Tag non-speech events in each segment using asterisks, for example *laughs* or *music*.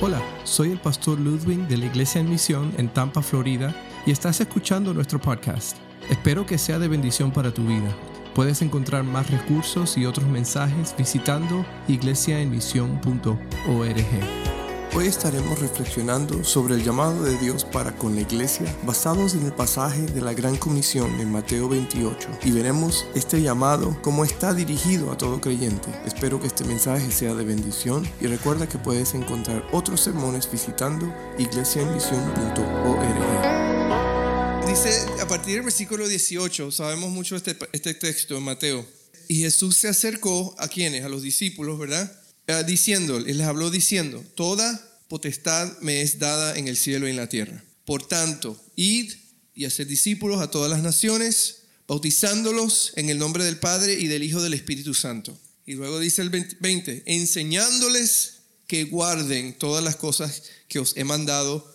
Hola, soy el pastor Ludwig de la Iglesia en Misión en Tampa, Florida, y estás escuchando nuestro podcast. Espero que sea de bendición para tu vida. Puedes encontrar más recursos y otros mensajes visitando iglesiaenmisión.org. Hoy estaremos reflexionando sobre el llamado de Dios para con la iglesia basados en el pasaje de la Gran Comisión en Mateo 28 y veremos este llamado como está dirigido a todo creyente. Espero que este mensaje sea de bendición y recuerda que puedes encontrar otros sermones visitando iglesiaenmisión.org. Dice a partir del versículo 18, sabemos mucho este, este texto en Mateo. Y Jesús se acercó a quienes, a los discípulos, ¿verdad? Eh, diciendo, les habló diciendo, toda potestad me es dada en el cielo y en la tierra. Por tanto, id y hacer discípulos a todas las naciones, bautizándolos en el nombre del Padre y del Hijo del Espíritu Santo. Y luego dice el 20, enseñándoles que guarden todas las cosas que os he mandado.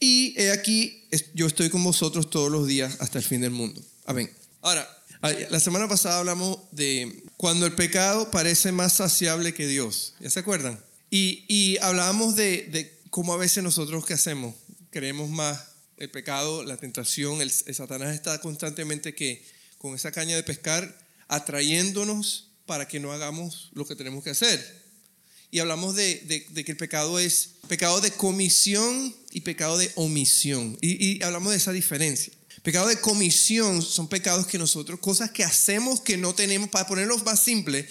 Y he aquí, yo estoy con vosotros todos los días hasta el fin del mundo. Amén. Ahora, la semana pasada hablamos de cuando el pecado parece más saciable que Dios. ¿Ya se acuerdan? Y, hablábamos de, cómo a veces nosotros qué hacemos. Creemos más el pecado, la tentación. El, Satanás está constantemente que con esa caña de pescar atrayéndonos para que no hagamos lo que tenemos que hacer. Y hablamos de, que el pecado es pecado de comisión y pecado de omisión. y hablamos de esa diferencia. Pecado de comisión son pecados que nosotros, cosas que hacemos que no tenemos, para ponerlos más simple,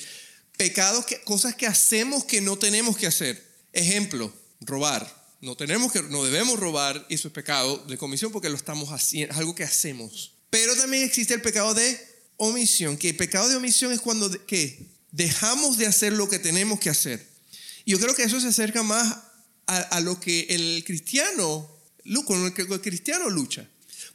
pecados que, cosas que hacemos que no tenemos que hacer. Ejemplo, robar. No tenemos que, no debemos robar, y eso es pecado de comisión porque lo estamos haciendo, es algo que hacemos. Pero también existe el pecado de omisión, que el pecado de omisión es cuando que dejamos de hacer lo que tenemos que hacer. Y yo creo que eso se acerca más a, a lo que el cristiano, con lo que el cristiano lucha.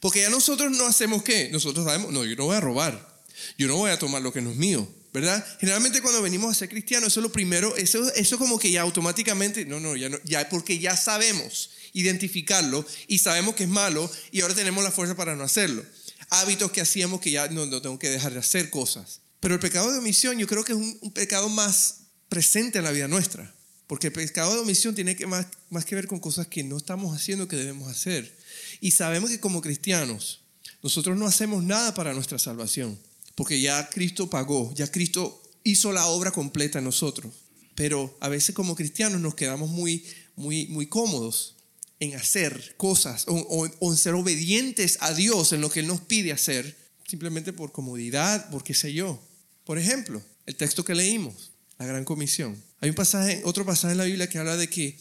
Porque ya nosotros no hacemos qué? Nosotros sabemos, no, yo no voy a robar, yo no voy a tomar lo que no es mío, ¿verdad? Generalmente cuando venimos a ser cristianos, eso es lo primero, eso, eso como que ya automáticamente, no, no, ya no, ya porque ya sabemos identificarlo y sabemos que es malo y ahora tenemos la fuerza para no hacerlo. Hábitos que hacíamos que ya no, no tengo que dejar de hacer cosas. Pero el pecado de omisión yo creo que es un, pecado más presente en la vida nuestra. Porque el pecado de omisión tiene que más, más que ver con cosas que no estamos haciendo que debemos hacer. Y sabemos que como cristianos, nosotros no hacemos nada para nuestra salvación, porque ya Cristo pagó, ya Cristo hizo la obra completa en nosotros. Pero a veces como cristianos nos quedamos muy, muy, muy cómodos en hacer cosas o, en ser obedientes a Dios en lo que Él nos pide hacer, simplemente por comodidad, por qué sé yo. Por ejemplo, el texto que leímos, la gran comisión. Hay un pasaje, otro pasaje en la Biblia que habla de que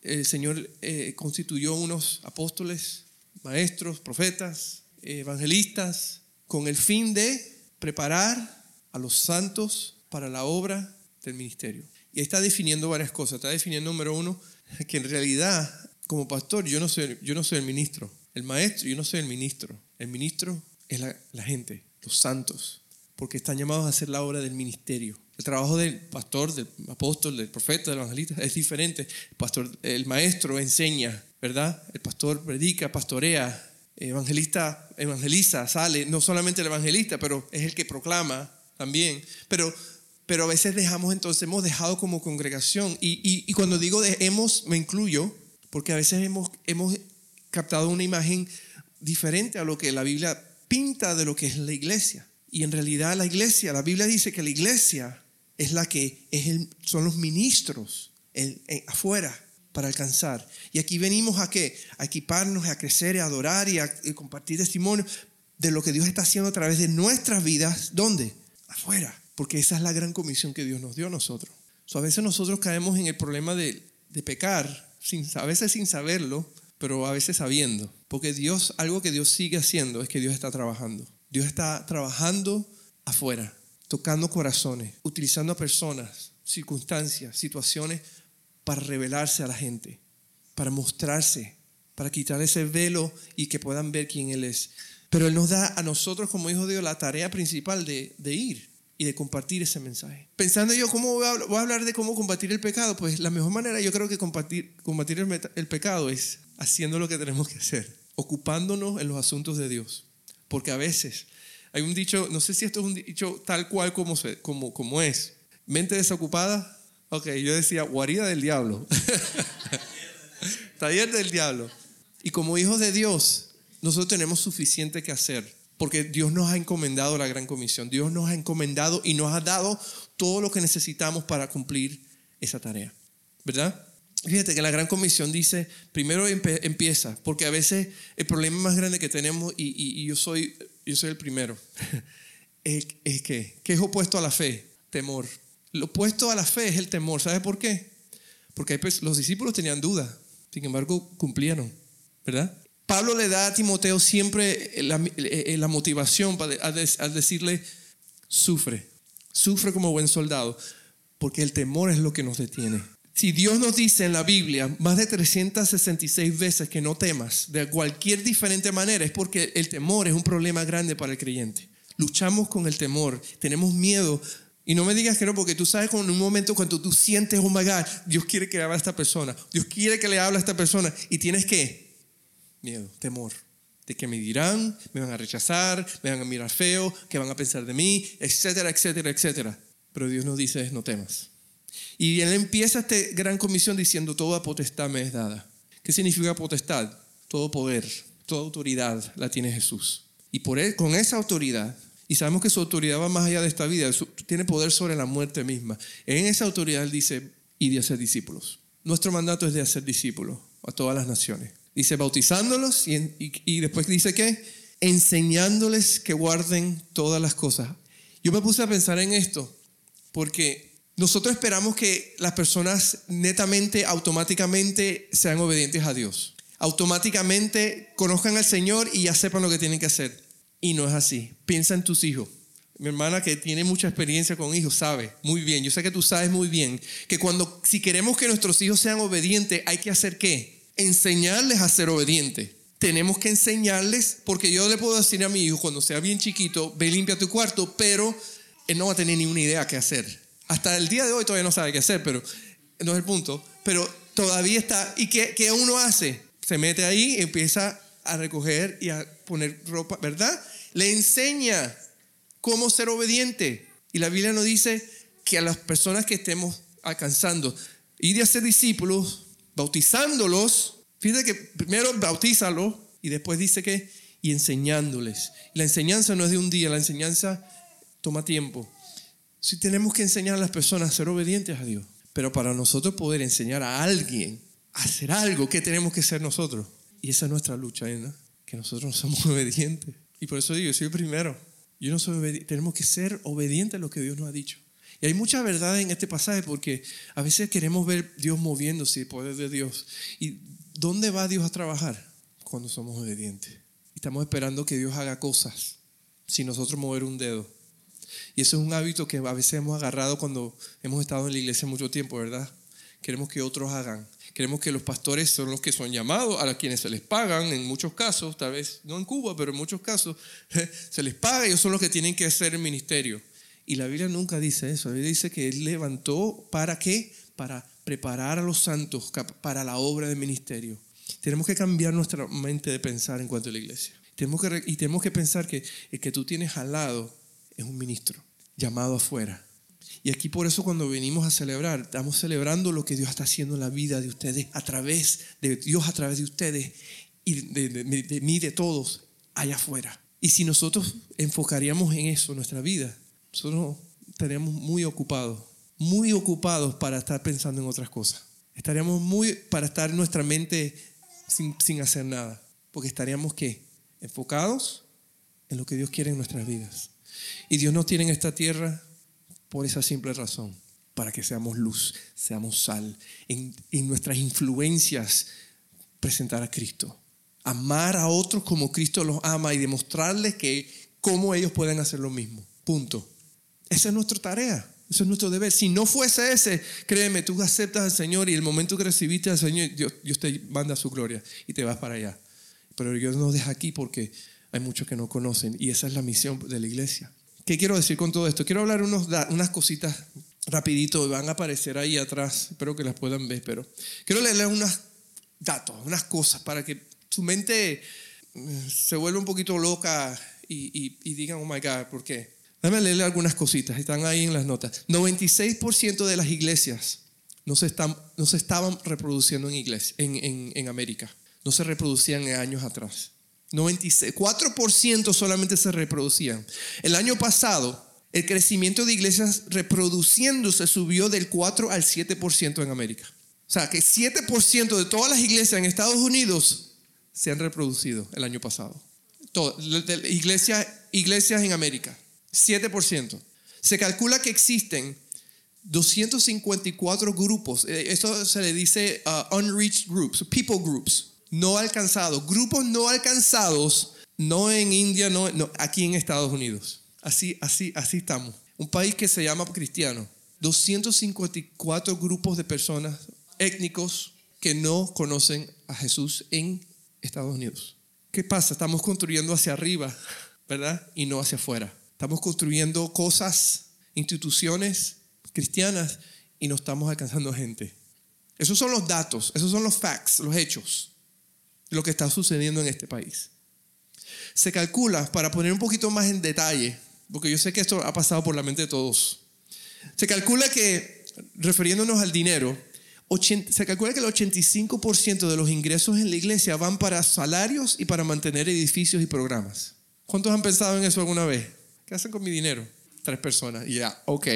el Señor eh, constituyó unos apóstoles, maestros, profetas, evangelistas, con el fin de preparar a los santos para la obra del ministerio. Y está definiendo varias cosas. Está definiendo, número uno, que en realidad, como pastor, yo no soy, yo no soy el ministro. El maestro, yo no soy el ministro. El ministro es la, la gente, los santos, porque están llamados a hacer la obra del ministerio. El trabajo del pastor, del apóstol, del profeta, del evangelista es diferente. El, pastor, el maestro enseña, ¿verdad? El pastor predica, pastorea, evangelista evangeliza, sale, no solamente el evangelista, pero es el que proclama también. Pero, pero a veces dejamos entonces, hemos dejado como congregación, y, y, cuando digo de hemos, me incluyo, porque a veces hemos, hemos captado una imagen diferente a lo que la Biblia pinta de lo que es la iglesia. Y en realidad la iglesia, la Biblia dice que la iglesia es la que es el, son los ministros afuera para alcanzar. Y aquí venimos a qué? A equiparnos, a crecer, a adorar y a compartir testimonio de lo que Dios está haciendo a través de nuestras vidas. ¿Dónde? Afuera. Porque esa es la gran comisión que Dios nos dio a nosotros. a veces nosotros caemos en el problema de, de pecar, sin, a veces sin saberlo, pero a veces sabiendo. Porque Dios, algo que Dios sigue haciendo es que Dios está trabajando. Dios está trabajando afuera, tocando corazones, utilizando a personas, circunstancias, situaciones para revelarse a la gente, para mostrarse, para quitar ese velo y que puedan ver quién Él es. Pero Él nos da a nosotros como hijos de Dios la tarea principal de, ir y de compartir ese mensaje. Pensando yo, ¿cómo voy a, hablar de cómo combatir el pecado? Pues la mejor manera yo creo que combatir, combatir el, el pecado es haciendo lo que tenemos que hacer, ocupándonos en los asuntos de Dios. Porque a veces hay un dicho, no sé si esto es un dicho tal cual como, es, mente desocupada, Ok, yo decía, guarida del diablo. *laughs* taller del diablo. Y como hijos de Dios, nosotros tenemos suficiente que hacer, porque Dios nos ha encomendado la gran comisión, Dios nos ha encomendado y nos ha dado todo lo que necesitamos para cumplir esa tarea, ¿verdad? Fíjate que la gran comisión dice, primero empieza, porque a veces el problema más grande que tenemos, y, yo, soy, yo soy el primero, *laughs* es, que, ¿qué es opuesto a la fe? Temor. Lo opuesto a la fe es el temor. ¿Sabes por qué? Porque los discípulos tenían duda, sin embargo cumplieron, ¿verdad? Pablo le da a Timoteo siempre la, eh, la motivación al decirle, sufre, sufre como buen soldado, porque el temor es lo que nos detiene. Si Dios nos dice en la Biblia más de 366 veces que no temas de cualquier diferente manera, es porque el temor es un problema grande para el creyente. Luchamos con el temor, tenemos miedo. Y no me digas que no, porque tú sabes con un momento cuando tú sientes, oh my God, Dios quiere que le hable a esta persona, Dios quiere que le hable a esta persona, y tienes que miedo, temor, de que me dirán, me van a rechazar, me van a mirar feo, que van a pensar de mí, etcétera, etcétera, etcétera. Pero Dios nos dice, no temas. Y él empieza esta gran comisión diciendo, toda potestad me es dada. ¿Qué significa potestad? Todo poder, toda autoridad la tiene Jesús. Y por él, con esa autoridad, y sabemos que su autoridad va más allá de esta vida, tiene poder sobre la muerte misma. En esa autoridad él dice, y de hacer discípulos. Nuestro mandato es de hacer discípulos a todas las naciones. Dice, bautizándolos y, y después dice que enseñándoles que guarden todas las cosas. Yo me puse a pensar en esto porque nosotros esperamos que las personas netamente, automáticamente sean obedientes a Dios. Automáticamente conozcan al Señor y ya sepan lo que tienen que hacer. Y no es así. Piensa en tus hijos. Mi hermana que tiene mucha experiencia con hijos sabe muy bien, yo sé que tú sabes muy bien, que cuando si queremos que nuestros hijos sean obedientes, hay que hacer qué? Enseñarles a ser obedientes. Tenemos que enseñarles, porque yo le puedo decir a mi hijo cuando sea bien chiquito, ve limpia tu cuarto, pero él no va a tener ni una idea qué hacer hasta el día de hoy todavía no sabe qué hacer, pero no es el punto. Pero todavía está. ¿Y qué, qué uno hace? Se mete ahí, empieza a recoger y a poner ropa, ¿verdad? Le enseña cómo ser obediente. Y la Biblia nos dice que a las personas que estemos alcanzando, ir de hacer discípulos, bautizándolos, fíjate que primero bautízalo y después dice que, y enseñándoles. La enseñanza no es de un día, la enseñanza toma tiempo. Si tenemos que enseñar a las personas a ser obedientes a Dios, pero para nosotros poder enseñar a alguien a hacer algo, ¿qué tenemos que ser nosotros? Y esa es nuestra lucha, ¿no? Que nosotros no somos *laughs* obedientes. Y por eso digo, yo soy el primero. Yo no soy. Tenemos que ser obedientes a lo que Dios nos ha dicho. Y hay mucha verdad en este pasaje porque a veces queremos ver Dios moviéndose, el poder de Dios. ¿Y dónde va Dios a trabajar? Cuando somos obedientes. Estamos esperando que Dios haga cosas sin nosotros mover un dedo. Y eso es un hábito que a veces hemos agarrado cuando hemos estado en la iglesia mucho tiempo, ¿verdad? Queremos que otros hagan. Queremos que los pastores son los que son llamados, a quienes se les pagan, en muchos casos, tal vez no en Cuba, pero en muchos casos, *laughs* se les paga ellos son los que tienen que hacer el ministerio. Y la Biblia nunca dice eso. La Biblia dice que Él levantó para qué? Para preparar a los santos para la obra del ministerio. Tenemos que cambiar nuestra mente de pensar en cuanto a la iglesia. Tenemos que, y tenemos que pensar que el que tú tienes al lado es un ministro llamado afuera. Y aquí por eso cuando venimos a celebrar, estamos celebrando lo que Dios está haciendo en la vida de ustedes, a través de Dios, a través de ustedes y de, mí, de todos, allá afuera. Y si nosotros enfocaríamos en eso, nuestra vida, nosotros estaríamos muy ocupados, muy ocupados para estar pensando en otras cosas. Estaríamos muy para estar nuestra mente sin, sin hacer nada, porque estaríamos ¿qué? enfocados en lo que Dios quiere en nuestras vidas. Y Dios nos tiene en esta tierra por esa simple razón, para que seamos luz, seamos sal, en, nuestras influencias presentar a Cristo. Amar a otros como Cristo los ama y demostrarles que cómo ellos pueden hacer lo mismo. Punto. Esa es nuestra tarea. Eso es nuestro deber. Si no fuese ese, créeme, tú aceptas al Señor y el momento que recibiste al Señor, Dios, Dios te manda su gloria y te vas para allá. Pero Dios nos deja aquí porque hay muchos que no conocen y esa es la misión de la iglesia. ¿Qué quiero decir con todo esto? Quiero hablar unos, unas cositas rapidito, van a aparecer ahí atrás, espero que las puedan ver, pero quiero leerles unos datos, unas cosas para que su mente eh, se vuelva un poquito loca y, y, digan, oh my God, ¿por qué? Déjame leerle algunas cositas, están ahí en las notas. 96% de las iglesias, no se, están, no se estaban reproduciendo en, iglesia, en, en, en América. No se reproducían años atrás. 96, 4% solamente se reproducían. El año pasado, el crecimiento de iglesias reproduciéndose subió del 4 al 7% en América. O sea, que 7% de todas las iglesias en Estados Unidos se han reproducido el año pasado. iglesias, iglesias en América, 7%. Se calcula que existen 254 grupos, eh, esto se le dice uh, unreached groups, people groups, no alcanzados, grupos no alcanzados, no en India, no, aquí en Estados Unidos. Así, así, así estamos. Un país que se llama cristiano. 254 grupos de personas étnicos que no conocen a Jesús en Estados Unidos. ¿Qué pasa? Estamos construyendo hacia arriba, ¿verdad? Y no hacia afuera. Estamos construyendo cosas, instituciones cristianas y no estamos alcanzando gente. Esos son los datos, esos son los facts, los hechos, lo que está sucediendo en este país. Se calcula, para poner un poquito más en detalle, porque yo sé que esto ha pasado por la mente de todos, se calcula que, refiriéndonos al dinero, se calcula que el 85% de los ingresos en la iglesia van para salarios y para mantener edificios y programas. ¿Cuántos han pensado en eso alguna vez? ¿Qué hacen con mi dinero? Tres personas. Ya, ok.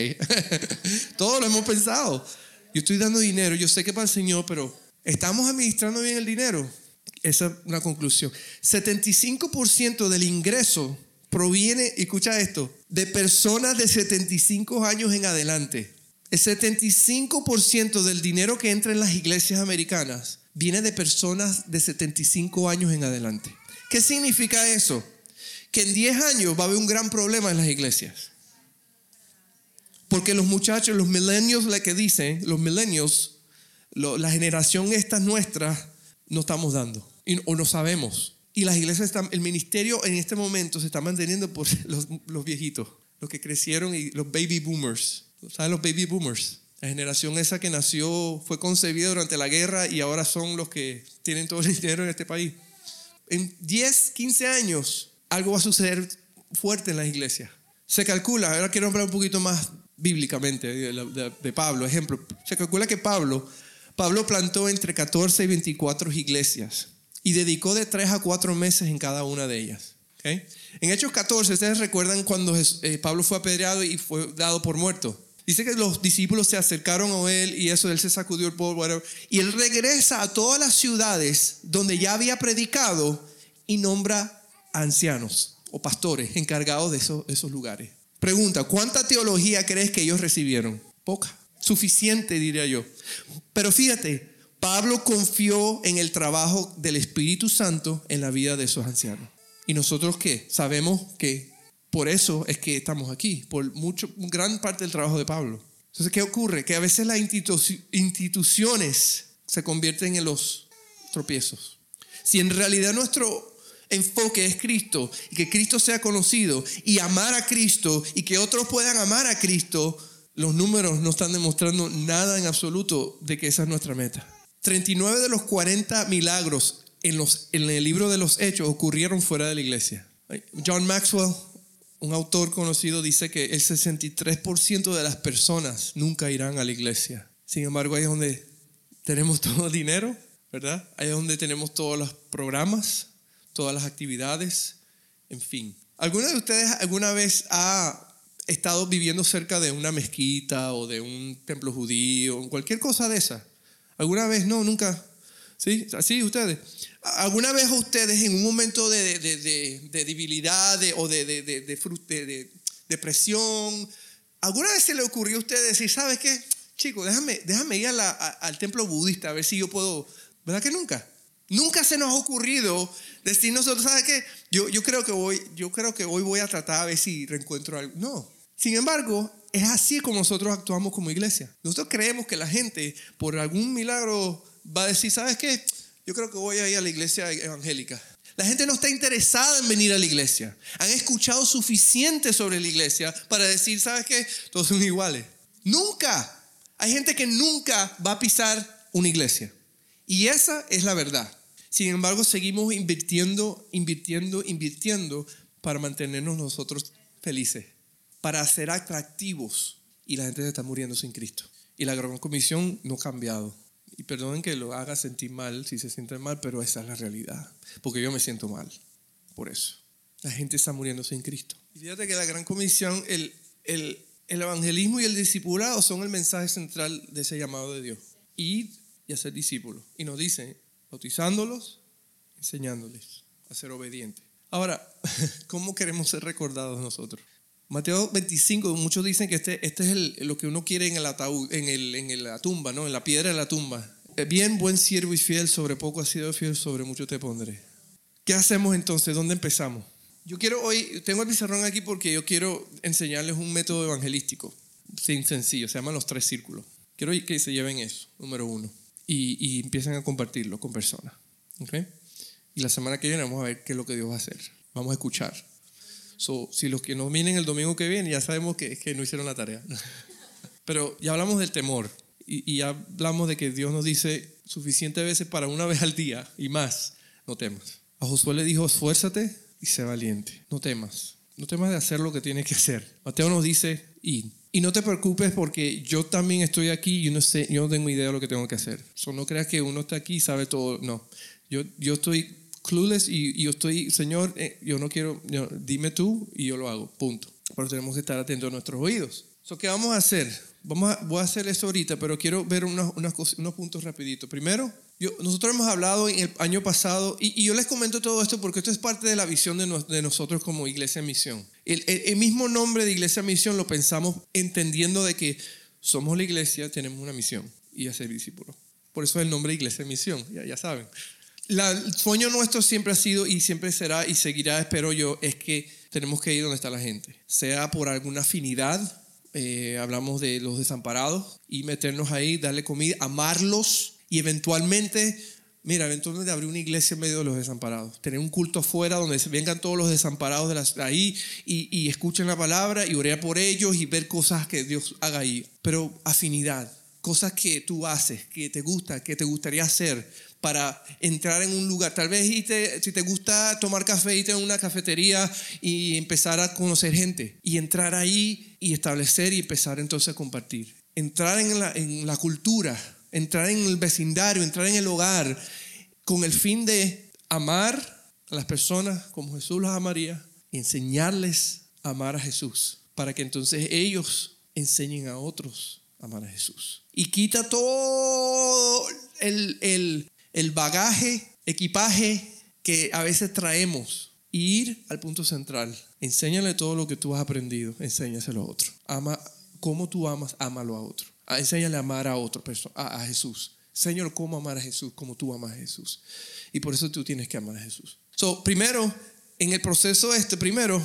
*laughs* Todos lo hemos pensado. Yo estoy dando dinero, yo sé que para el Señor, pero ¿estamos administrando bien el dinero? Esa es una conclusión. 75% del ingreso proviene, escucha esto, de personas de 75 años en adelante. El 75% del dinero que entra en las iglesias americanas viene de personas de 75 años en adelante. ¿Qué significa eso? que en 10 años va a haber un gran problema en las iglesias. Porque los muchachos, los millennials, la que dicen, los millennials, la generación esta nuestra, no estamos dando o no sabemos. Y las iglesias están, el ministerio en este momento se está manteniendo por *laughs* los, los viejitos, los que crecieron y los baby boomers. ¿Saben los baby boomers? La generación esa que nació, fue concebida durante la guerra y ahora son los que tienen todo el *laughs* dinero en este país. En 10, 15 años, algo va a suceder fuerte en las iglesias. Se calcula, ahora quiero hablar un poquito más bíblicamente de, Pablo, ejemplo, se calcula que Pablo, Pablo plantó entre 14 y 24 iglesias y dedicó de 3 a 4 meses en cada una de ellas. ¿okay? En Hechos 14, ustedes recuerdan cuando eh, Pablo fue apedreado y fue dado por muerto. Dice que los discípulos se acercaron a él y eso, él se sacudió el polvo, y él regresa a todas las ciudades donde ya había predicado y nombra ancianos o pastores encargados de esos, esos lugares. Pregunta, ¿cuánta teología crees que ellos recibieron? Poca. Suficiente, diría yo. Pero fíjate, Pablo confió en el trabajo del Espíritu Santo en la vida de esos ancianos. ¿Y nosotros qué? Sabemos que por eso es que estamos aquí, por mucho, gran parte del trabajo de Pablo. Entonces, ¿qué ocurre? Que a veces las instituciones se convierten en los tropiezos. Si en realidad nuestro enfoque es Cristo y que Cristo sea conocido y amar a Cristo y que otros puedan amar a Cristo, los números no están demostrando nada en absoluto de que esa es nuestra meta. 39 de los 40 milagros en, los, en el libro de los hechos ocurrieron fuera de la iglesia. John Maxwell, un autor conocido, dice que el 63% de las personas nunca irán a la iglesia. Sin embargo, ahí es donde tenemos *laughs* todo el dinero, ¿verdad? Ahí es donde tenemos todos los programas, todas las actividades, en fin. ¿Alguna de ustedes alguna vez ha estado viviendo cerca de una mezquita o de un templo judío, cualquier cosa de esa? ¿Alguna vez? No, nunca. ¿Sí? ¿Así ustedes? ¿Alguna vez ustedes en un momento de, debilidad o de, de, depresión, alguna vez se le ocurrió a ustedes decir, ¿sabes qué? Chico, déjame, déjame ir al templo budista a ver si yo puedo... ¿Verdad que nunca? Nunca se nos ha ocurrido decir nosotros, ¿sabes qué? Yo, yo, creo que hoy, yo creo que hoy voy a tratar a ver si reencuentro algo. No. Sin embargo, es así como nosotros actuamos como iglesia. Nosotros creemos que la gente, por algún milagro, va a decir, ¿sabes qué? Yo creo que voy a ir a la iglesia evangélica. La gente no está interesada en venir a la iglesia. Han escuchado suficiente sobre la iglesia para decir, ¿sabes qué? Todos son iguales. Nunca. Hay gente que nunca va a pisar una iglesia. Y esa es la verdad. Sin embargo, seguimos invirtiendo, invirtiendo, invirtiendo para mantenernos nosotros felices, para ser atractivos. Y la gente se está muriendo sin Cristo. Y la gran comisión no ha cambiado. Y perdonen que lo haga sentir mal si se sienten mal, pero esa es la realidad. Porque yo me siento mal por eso. La gente está muriendo sin Cristo. Y fíjate que la gran comisión, el, el, el evangelismo y el discipulado son el mensaje central de ese llamado de Dios. Ir y hacer discípulos. Y nos dice, bautizándolos, enseñándoles a ser obedientes. Ahora, *laughs* ¿cómo queremos ser recordados nosotros? Mateo 25, muchos dicen que este, este es lo que uno quiere en el ataúd, en, el, en la tumba, ¿no? En la piedra de la tumba. Eh, bien, buen siervo y fiel, sobre poco has sido fiel, sobre mucho te pondré. ¿Qué hacemos entonces? ¿Dónde empezamos? Yo quiero hoy, tengo el pizarrón aquí porque yo quiero enseñarles un método evangelístico, sin sencillo, se llaman los tres círculos. Quiero que se lleven eso, número uno, y, y empiecen a compartirlo con personas. ¿okay? Y la semana que viene vamos a ver qué es lo que Dios va a hacer. Vamos a escuchar. So, si los que nos vienen el domingo que viene, ya sabemos que, que no hicieron la tarea. *laughs* Pero ya hablamos del temor y, y ya hablamos de que Dios nos dice suficientes veces para una vez al día y más, no temas. A Josué le dijo, esfuérzate y sé valiente, no temas. No temas de hacer lo que tienes que hacer. Mateo nos dice, y, y no te preocupes porque yo también estoy aquí y no, sé, yo no tengo idea de lo que tengo que hacer. So, no creas que uno está aquí y sabe todo. No, yo, yo estoy clueless y, yo estoy, Señor, eh, yo no quiero, dime tú y yo lo hago, punto. Pero tenemos que estar atentos a nuestros oídos. So, ¿Qué vamos a hacer? Vamos a, voy a hacer eso ahorita, pero quiero ver unos, unos puntos rapiditos. Primero, yo, nosotros hemos hablado el año pasado, y, yo les comento todo esto porque esto es parte de la visión de, de nosotros como Iglesia Misión. El, el, el, mismo nombre de Iglesia Misión lo pensamos entendiendo de que somos la iglesia, tenemos una misión y hacer discípulos. Por eso es el nombre de Iglesia Misión, ya, ya saben el sueño nuestro siempre ha sido y siempre será y seguirá, espero yo, es que tenemos que ir donde está la gente, sea por alguna afinidad, eh, hablamos de los desamparados, y meternos ahí, darle comida, amarlos y eventualmente, mira, eventualmente abrir una iglesia en medio de los desamparados, tener un culto afuera donde vengan todos los desamparados de ahí y, y escuchen la palabra y orar por ellos y ver cosas que Dios haga ahí, pero afinidad cosas que tú haces, que te gusta, que te gustaría hacer para entrar en un lugar. Tal vez si te gusta tomar café, irte a una cafetería y empezar a conocer gente y entrar ahí y establecer y empezar entonces a compartir. Entrar en la, cultura, entrar en el vecindario, entrar en el hogar con el fin de amar a las personas como Jesús los amaría y enseñarles a amar a Jesús para que entonces ellos enseñen a otros a amar a Jesús y quita todo el, el, el bagaje, equipaje que a veces traemos. ir al punto central. Enséñale todo lo que tú has aprendido. Enséñaselo a otro. Ama como tú amas, ámalo a otro. Ah, enséñale a amar a persona, a, a Jesús. Señor, cómo amar a Jesús, como tú amas a Jesús. Y por eso tú tienes que amar a Jesús. So, primero, en el proceso este, primero,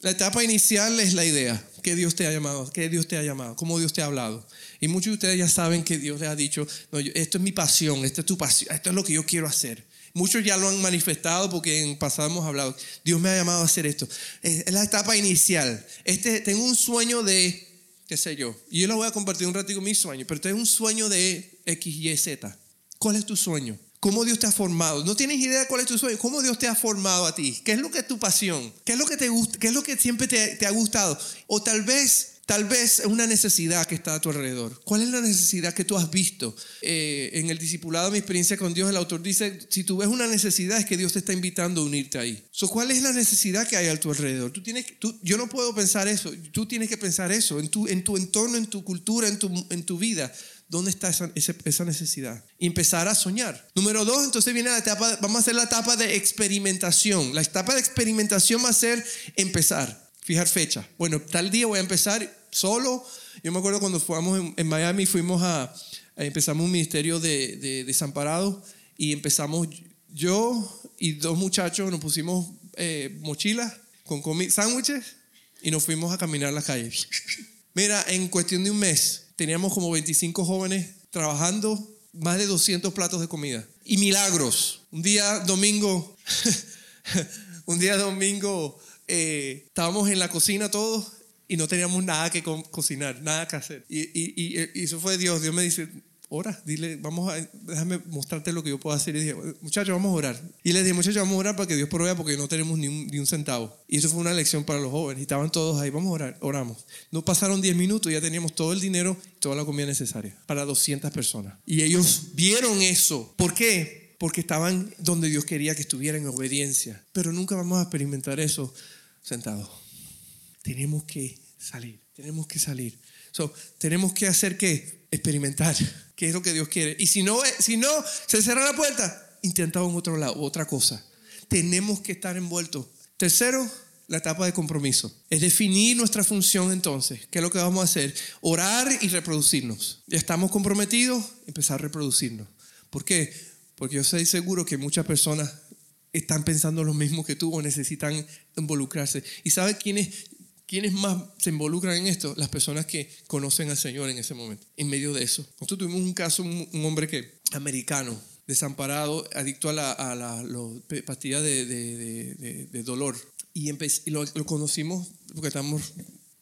la etapa inicial es la idea, que Dios te ha llamado, que Dios te ha llamado, cómo Dios te ha hablado. Y muchos de ustedes ya saben que Dios les ha dicho, no, esto es mi pasión, esto es tu pasión, esto es lo que yo quiero hacer. Muchos ya lo han manifestado porque en pasado hemos hablado, Dios me ha llamado a hacer esto. Es la etapa inicial. Este, tengo un sueño de, qué sé yo, y yo lo voy a compartir un ratito mi sueño, pero tengo un sueño de X, Y, Z. ¿Cuál es tu sueño? ¿Cómo Dios te ha formado? No tienes idea cuál es tu sueño. ¿Cómo Dios te ha formado a ti? ¿Qué es lo que es tu pasión? ¿Qué es lo que te gusta? ¿Qué es lo que siempre te, te ha gustado? O tal vez Tal vez una necesidad que está a tu alrededor. ¿Cuál es la necesidad que tú has visto? Eh, en el discipulado, mi experiencia con Dios, el autor dice, si tú ves una necesidad es que Dios te está invitando a unirte ahí. ¿Cuál es la necesidad que hay a tu alrededor? Tú tienes, tú, yo no puedo pensar eso, tú tienes que pensar eso en tu, en tu entorno, en tu cultura, en tu, en tu vida. ¿Dónde está esa, esa, necesidad? Y empezar a soñar. Número dos, entonces viene la etapa, vamos a hacer la etapa de experimentación. La etapa de experimentación va a ser empezar fijar fecha. Bueno, tal día voy a empezar solo. Yo me acuerdo cuando fuimos en, Miami, fuimos a, empezamos un ministerio de, de, desamparados y empezamos yo y dos muchachos, nos pusimos eh, mochilas con sándwiches y nos fuimos a caminar las calles. *laughs* Mira, en cuestión de un mes teníamos como 25 jóvenes trabajando más de 200 platos de comida. Y milagros. Un día domingo, *laughs* un día domingo eh, estábamos en la cocina todos y no teníamos nada que cocinar, nada que hacer. Y, y, y, eso fue Dios. Dios me dice, ora, dile, vamos a, déjame mostrarte lo que yo puedo hacer. Y dije, muchachos, vamos a orar. Y les dije, muchachos, vamos a orar para que Dios provea porque no tenemos ni un, ni un centavo. Y eso fue una lección para los jóvenes. Y estaban todos ahí, vamos a orar, oramos. No pasaron 10 minutos, ya teníamos todo el dinero, toda la comida necesaria para 200 personas. Y ellos vieron eso. ¿Por qué? Porque estaban donde Dios quería que estuvieran en obediencia. Pero nunca vamos a experimentar eso sentados. Tenemos que salir, tenemos que salir. So, tenemos que hacer que experimentar qué es lo que Dios quiere. Y si no, si no se cierra la puerta, intentamos en otro lado, otra cosa. Tenemos que estar envueltos. Tercero, la etapa de compromiso. Es definir nuestra función entonces. ¿Qué es lo que vamos a hacer? Orar y reproducirnos. Ya estamos comprometidos, empezar a reproducirnos. ¿Por qué? Porque yo estoy seguro que muchas personas están pensando lo mismo que tú o necesitan involucrarse. ¿Y sabe quiénes, quiénes más se involucran en esto? Las personas que conocen al Señor en ese momento, en medio de eso. Nosotros tuvimos un caso, un, hombre que, americano, desamparado, adicto a la, a la pastilla de, de, de, dolor. Y, y lo, lo, conocimos porque estamos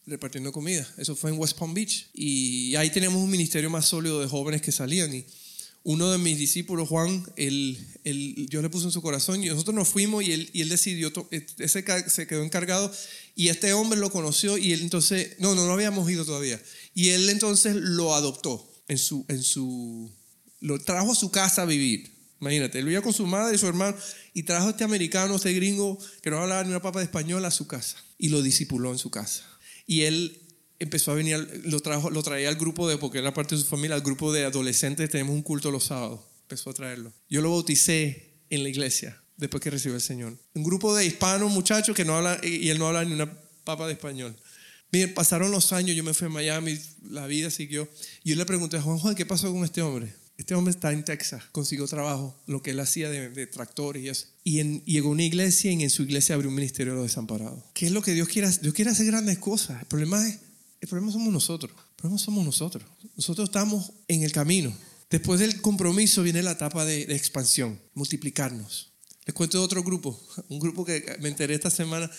repartiendo comida. Eso fue en West Palm Beach. Y ahí tenemos un ministerio más sólido de jóvenes que salían. Y uno de mis discípulos, Juan, él, él, Dios le puso en su corazón y nosotros nos fuimos y él, y él decidió, ese se quedó encargado y este hombre lo conoció y él entonces, no, no, no habíamos ido todavía. Y él entonces lo adoptó en su, en su, lo trajo a su casa a vivir. Imagínate, él vivía con su madre y su hermano y trajo a este americano, este gringo que no hablaba ni una papa de español a su casa y lo discipuló en su casa. Y él empezó a venir, lo, trajo, lo traía al grupo de, porque era parte de su familia, al grupo de adolescentes, tenemos un culto los sábados, empezó a traerlo. Yo lo bauticé en la iglesia después que recibió el Señor. Un grupo de hispanos, muchachos, que no hablan, y él no habla ni una papa de español. Miren, pasaron los años, yo me fui a Miami, la vida siguió. Y yo le pregunté a Juan Juan, ¿qué pasó con este hombre? Este hombre está en Texas, consiguió trabajo, lo que él hacía de, tractores y eso. Y, en, llegó a una iglesia y en su iglesia abrió un ministerio de los desamparados. ¿Qué es lo que Dios quiere hacer? Dios quiere hacer grandes cosas. El problema es el problema somos nosotros. El problema somos nosotros. Nosotros estamos en el camino. Después del compromiso viene la etapa de, expansión, multiplicarnos. Les cuento de otro grupo, *laughs* un grupo que me enteré esta semana,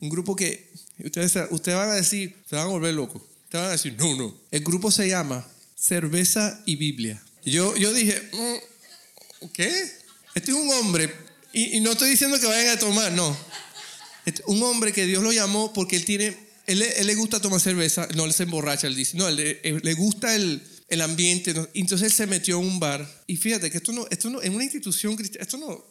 un grupo que ustedes, ustedes van a decir, se van a volver locos. Ustedes van a decir, no, no. El grupo se llama Cerveza y Biblia. Yo, yo dije, mm, ¿qué? Este es un hombre, y, y no estoy diciendo que vayan a tomar, no. Este, un hombre que Dios lo llamó porque él tiene él, le gusta tomar cerveza, no, él se emborracha, él dice, no, él, le gusta el, ambiente, entonces él se metió en un bar. Y fíjate que esto no, esto no, en una institución cristiana, esto no,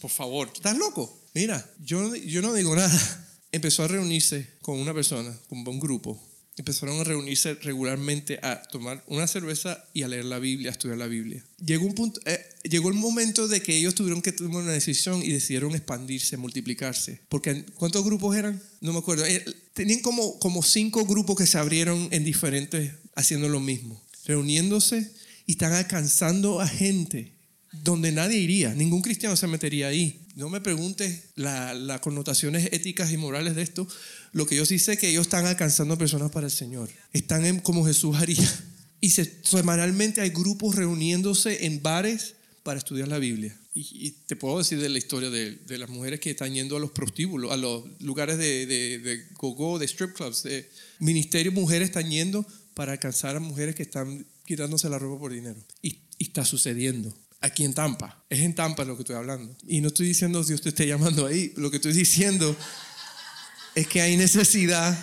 por favor, ¿estás loco? Mira, yo, yo no digo nada. *laughs* Empezó a reunirse con una persona, con un grupo, empezaron a reunirse regularmente a tomar una cerveza y a leer la Biblia, a estudiar la Biblia. Llegó, un punto, eh, llegó el momento de que ellos tuvieron que tomar una decisión y decidieron expandirse, multiplicarse. Porque ¿cuántos grupos eran? No me acuerdo. Eh, tenían como, como cinco grupos que se abrieron en diferentes, haciendo lo mismo, reuniéndose y están alcanzando a gente donde nadie iría, ningún cristiano se metería ahí. No me preguntes las connotaciones éticas y morales de esto, lo que yo sí sé es que ellos están alcanzando personas para el Señor. Están en, como Jesús haría. Y semanalmente hay grupos reuniéndose en bares para estudiar la Biblia. Y, te puedo decir de la historia de, las mujeres que están yendo a los prostíbulos, a los lugares de, de, de go-go, de strip clubs, de ministerios, mujeres están yendo para alcanzar a mujeres que están quitándose la ropa por dinero. Y, y está sucediendo aquí en Tampa. Es en Tampa lo que estoy hablando. Y no estoy diciendo si usted esté llamando ahí. Lo que estoy diciendo es que hay necesidad,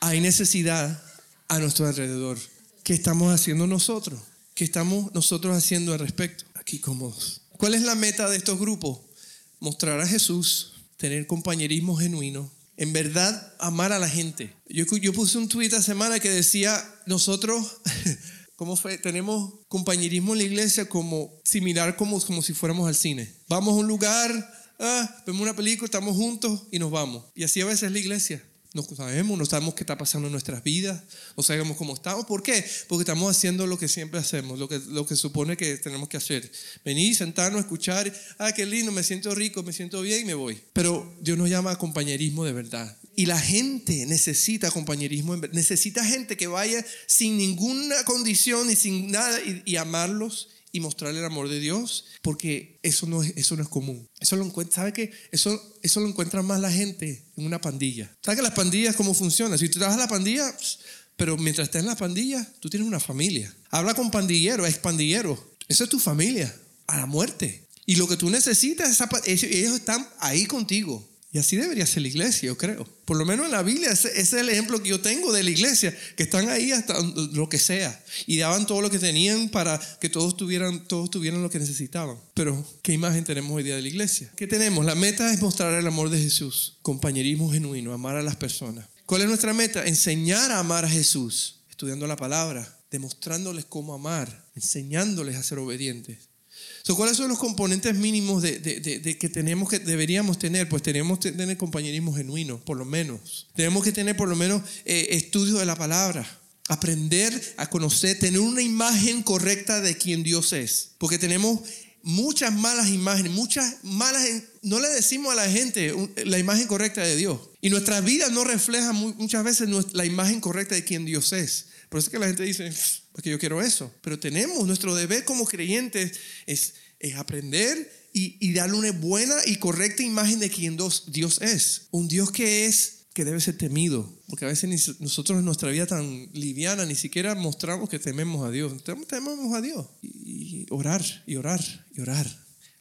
hay necesidad a nuestro alrededor. ¿Qué estamos haciendo nosotros? ¿Qué estamos nosotros haciendo al respecto? Aquí cómodos. ¿Cuál es la meta de estos grupos? Mostrar a Jesús, tener compañerismo genuino, en verdad amar a la gente. Yo, yo puse un tweet esta semana que decía, nosotros, *laughs* ¿cómo fue? Tenemos compañerismo en la iglesia como similar como, como si fuéramos al cine. Vamos a un lugar, ah, vemos una película, estamos juntos y nos vamos. Y así a veces es la iglesia. No sabemos, no sabemos qué está pasando en nuestras vidas, no sabemos cómo estamos. ¿Por qué? Porque estamos haciendo lo que siempre hacemos, lo que, lo que supone que tenemos que hacer. Venir, sentarnos, escuchar, ah, qué lindo, me siento rico, me siento bien y me voy. Pero Dios nos llama a compañerismo de verdad. Y la gente necesita compañerismo, necesita gente que vaya sin ninguna condición y sin nada y, y amarlos y mostrarle el amor de Dios, porque eso no es, eso no es común. Eso lo encuentra, ¿sabe qué? Eso, eso lo encuentra más la gente en una pandilla. ¿Sabe que las pandillas cómo funcionan? Si tú trabajas la pandilla, Pero mientras estás en la pandilla, tú tienes una familia. Habla con pandillero, ex pandillero. Esa es tu familia, a la muerte. Y lo que tú necesitas, ellos están ahí contigo. Y así debería ser la iglesia, yo creo. Por lo menos en la Biblia, ese, es el ejemplo que yo tengo de la iglesia, que están ahí hasta lo que sea. Y daban todo lo que tenían para que todos tuvieran, todos tuvieran lo que necesitaban. Pero, ¿qué imagen tenemos hoy día de la iglesia? ¿Qué tenemos? La meta es mostrar el amor de Jesús, compañerismo genuino, amar a las personas. ¿Cuál es nuestra meta? Enseñar a amar a Jesús, estudiando la palabra, demostrándoles cómo amar, enseñándoles a ser obedientes. ¿Cuáles son los componentes mínimos de, que tenemos que deberíamos tener? Pues tenemos que tener compañerismo genuino, por lo menos. Tenemos que tener por lo menos eh, estudio de la palabra. Aprender a conocer, tener una imagen correcta de quién Dios es. Porque tenemos muchas malas imágenes, muchas malas, no le decimos a la gente la imagen correcta de Dios. Y nuestra vida no refleja muchas veces la imagen correcta de quién Dios es. Por eso es que la gente dice, porque yo quiero eso. Pero tenemos, nuestro deber como creyentes es, es aprender y, y, darle una buena y correcta imagen de quién Dios, es. Un Dios que es, que debe ser temido. Porque a veces nosotros en nuestra vida tan liviana ni siquiera mostramos que tememos a Dios. Tememos a Dios. Y, orar, y orar, y orar.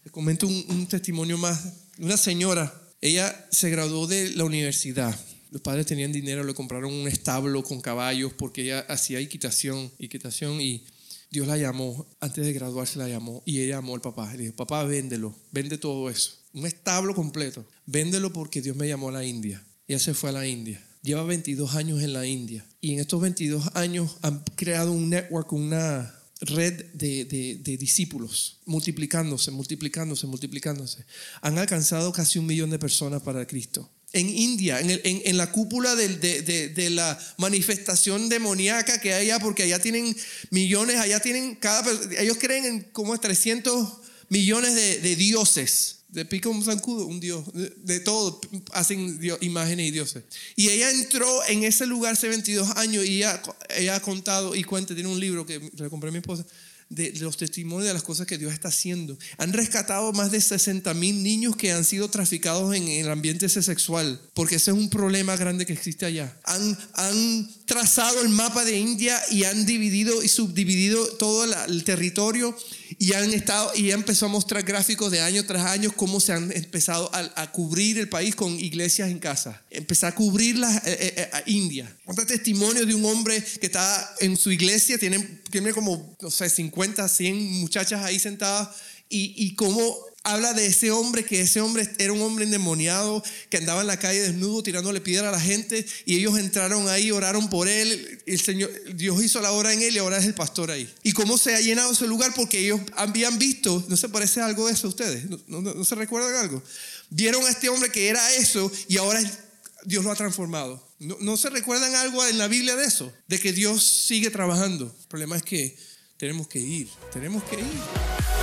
Les comento un, un testimonio más. Una señora, ella se graduó de la universidad los padres tenían dinero, le compraron un establo con caballos porque ella hacía equitación, equitación y Dios la llamó, antes de graduarse la llamó y ella llamó al papá. Le dijo, papá, véndelo, vende todo eso. Un establo completo. Véndelo porque Dios me llamó a la India. Ella se fue a la India. Lleva 22 años en la India. Y en estos 22 años han creado un network, una red de, de discípulos, multiplicándose, multiplicándose, multiplicándose. Han alcanzado casi un millón de personas para Cristo en India, en, en, la cúpula de, de, de, la manifestación demoníaca que hay allá, porque allá tienen millones, allá tienen cada, ellos creen en como 300 millones de, dioses. De pico un zancudo, un dios, de, todo, hacen imágenes y dioses. Y ella entró en ese lugar hace 22 años y ella, ella ha contado y cuenta, tiene un libro que le compré a mi esposa, de los testimonios de las cosas que Dios está haciendo. Han rescatado más de 60 mil niños que han sido traficados en el ambiente sexual, porque ese es un problema grande que existe allá. Han, han trazado el mapa de India y han dividido y subdividido todo el territorio y han estado y empezado a mostrar gráficos de año tras año cómo se han empezado a, cubrir el país con iglesias en casa. Empezar a cubrir la, eh, eh, eh, a India. Otro testimonio de un hombre que está en su iglesia, tiene, tiene como, no sé, 50, 100 muchachas ahí sentadas y, y cómo habla de ese hombre, que ese hombre era un hombre endemoniado, que andaba en la calle desnudo tirándole piedra a la gente y ellos entraron ahí, oraron por él, el Señor, Dios hizo la obra en él y ahora es el pastor ahí. ¿Y cómo se ha llenado ese lugar? Porque ellos habían visto, ¿no se parece algo de eso a ustedes? ¿No, no, se recuerdan algo? Vieron a este hombre que era eso y ahora Dios lo ha transformado. ¿No, ¿No se recuerdan algo en la Biblia de eso? De que Dios sigue trabajando. El problema es que tenemos que ir, tenemos que ir.